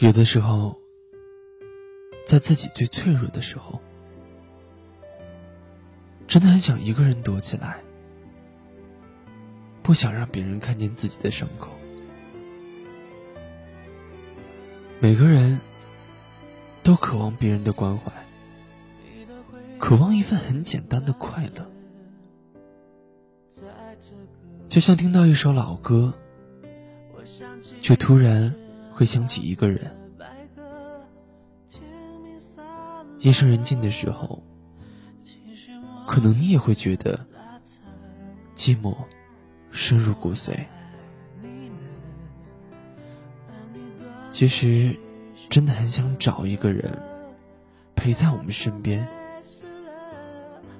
有的时候，在自己最脆弱的时候，真的很想一个人躲起来，不想让别人看见自己的伤口。每个人都渴望别人的关怀，渴望一份很简单的快乐，就像听到一首老歌，却突然。会想起一个人，夜深人静的时候，可能你也会觉得寂寞深入骨髓。其实，真的很想找一个人陪在我们身边，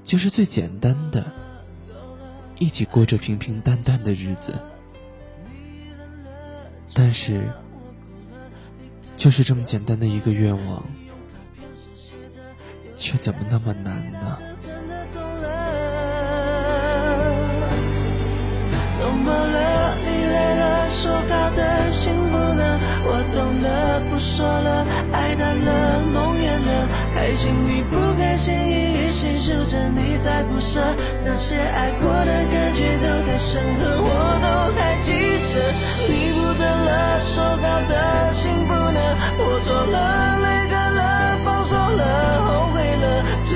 就是最简单的，一起过着平平淡淡的日子。但是。就是这么简单的一个愿望，却怎么那么难呢？怎么了？你累了，说好的幸福呢？我懂了，不说了，爱淡了，梦远了，开心与不开心一一细数着，你在不舍，那些爱过的感觉都太深刻，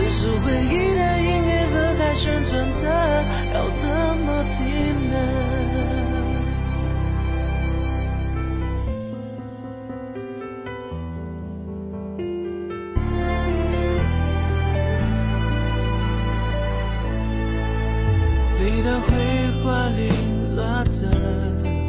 只是回忆的音乐盒还旋转着，要怎么停呢？你的回话里。